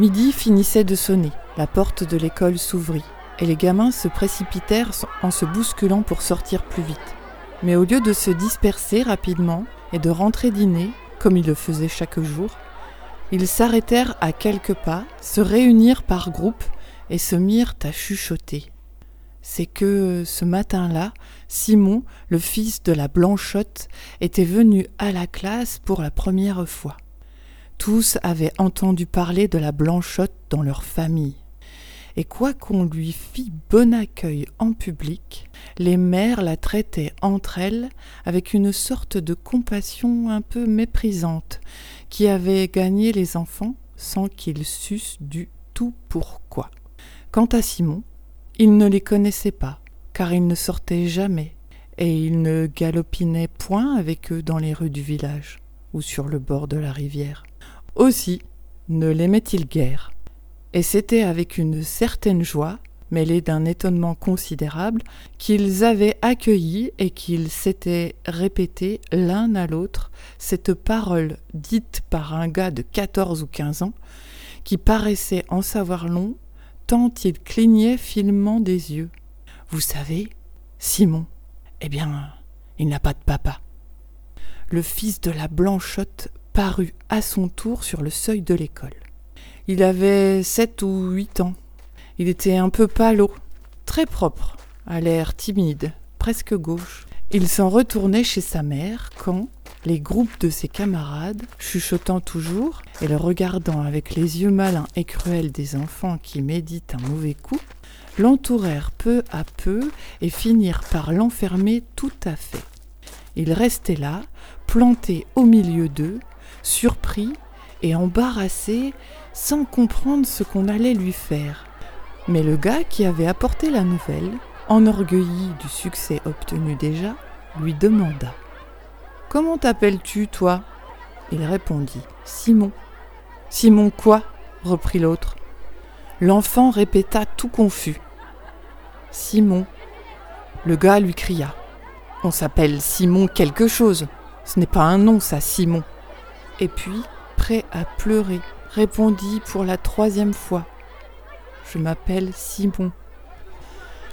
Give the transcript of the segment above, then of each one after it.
Midi finissait de sonner, la porte de l'école s'ouvrit, et les gamins se précipitèrent en se bousculant pour sortir plus vite. Mais au lieu de se disperser rapidement et de rentrer dîner, comme ils le faisaient chaque jour, ils s'arrêtèrent à quelques pas, se réunirent par groupe et se mirent à chuchoter. C'est que ce matin-là, Simon, le fils de la Blanchotte, était venu à la classe pour la première fois. Tous avaient entendu parler de la Blanchotte dans leur famille. Et quoiqu'on lui fît bon accueil en public, les mères la traitaient entre elles avec une sorte de compassion un peu méprisante, qui avait gagné les enfants sans qu'ils sussent du tout pourquoi. Quant à Simon, il ne les connaissait pas, car il ne sortait jamais, et il ne galopinait point avec eux dans les rues du village ou sur le bord de la rivière. Aussi ne l'aimait-il guère, et c'était avec une certaine joie, mêlée d'un étonnement considérable, qu'ils avaient accueilli et qu'ils s'étaient répété l'un à l'autre cette parole dite par un gars de quatorze ou quinze ans, qui paraissait en savoir long tant il clignait finement des yeux. Vous savez, Simon, eh bien, il n'a pas de papa. Le fils de la Blanchotte parut à son tour sur le seuil de l'école. Il avait sept ou huit ans. Il était un peu pâle, très propre, à l'air timide, presque gauche. Il s'en retournait chez sa mère quand, les groupes de ses camarades, chuchotant toujours et le regardant avec les yeux malins et cruels des enfants qui méditent un mauvais coup, l'entourèrent peu à peu et finirent par l'enfermer tout à fait. Il restait là, planté au milieu d'eux, surpris et embarrassé, sans comprendre ce qu'on allait lui faire. Mais le gars qui avait apporté la nouvelle, enorgueilli du succès obtenu déjà, lui demanda Comment t'appelles-tu, toi? Il répondit Simon. Simon quoi? reprit l'autre. L'enfant répéta tout confus. Simon. Le gars lui cria. On s'appelle Simon quelque chose. Ce n'est pas un nom, ça, Simon. Et puis, prêt à pleurer, répondit pour la troisième fois. Je m'appelle Simon.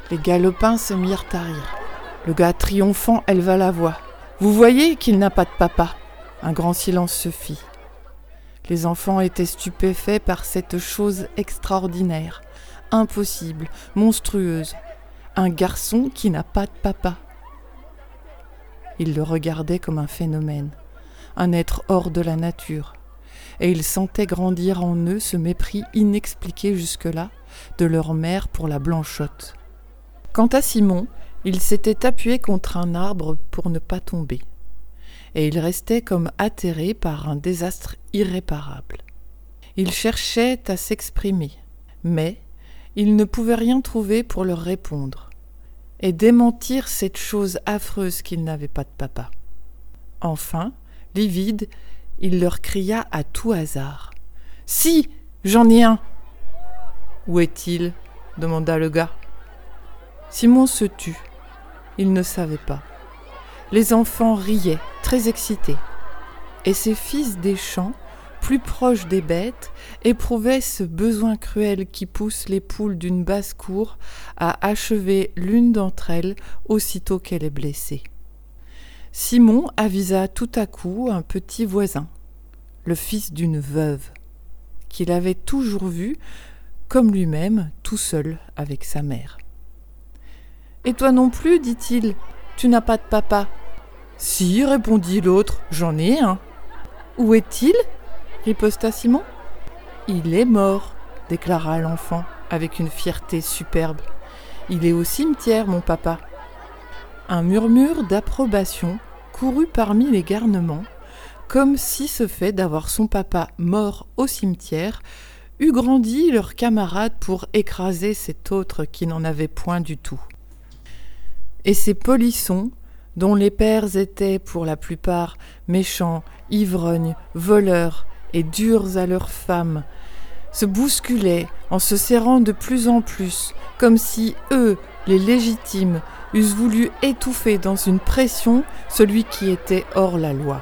Les galopins se mirent à rire. Le gars triomphant éleva la voix. Vous voyez qu'il n'a pas de papa. Un grand silence se fit. Les enfants étaient stupéfaits par cette chose extraordinaire, impossible, monstrueuse. Un garçon qui n'a pas de papa. Ils le regardaient comme un phénomène, un être hors de la nature, et ils sentaient grandir en eux ce mépris inexpliqué jusque-là de leur mère pour la blanchotte. Quant à Simon, il s'était appuyé contre un arbre pour ne pas tomber, et il restait comme atterré par un désastre irréparable. Il cherchait à s'exprimer, mais il ne pouvait rien trouver pour leur répondre, et démentir cette chose affreuse qu'il n'avait pas de papa. Enfin, livide, il leur cria à tout hasard. Si. J'en ai un. Où est-il? demanda le gars. Simon se tut il ne savait pas. Les enfants riaient, très excités. Et ces fils des champs, plus proches des bêtes, éprouvaient ce besoin cruel qui pousse les poules d'une basse-cour à achever l'une d'entre elles aussitôt qu'elle est blessée. Simon avisa tout à coup un petit voisin, le fils d'une veuve, qu'il avait toujours vu, comme lui-même, tout seul avec sa mère. Et toi non plus, dit-il, tu n'as pas de papa. Si, répondit l'autre, j'en ai un. Où est-il? riposta Simon. Il est mort, déclara l'enfant avec une fierté superbe. Il est au cimetière, mon papa. Un murmure d'approbation courut parmi les garnements, comme si ce fait d'avoir son papa mort au cimetière eût grandi leurs camarades pour écraser cet autre qui n'en avait point du tout. Et ces polissons, dont les pères étaient pour la plupart méchants, ivrognes, voleurs et durs à leurs femmes, se bousculaient en se serrant de plus en plus, comme si eux, les légitimes, eussent voulu étouffer dans une pression celui qui était hors la loi.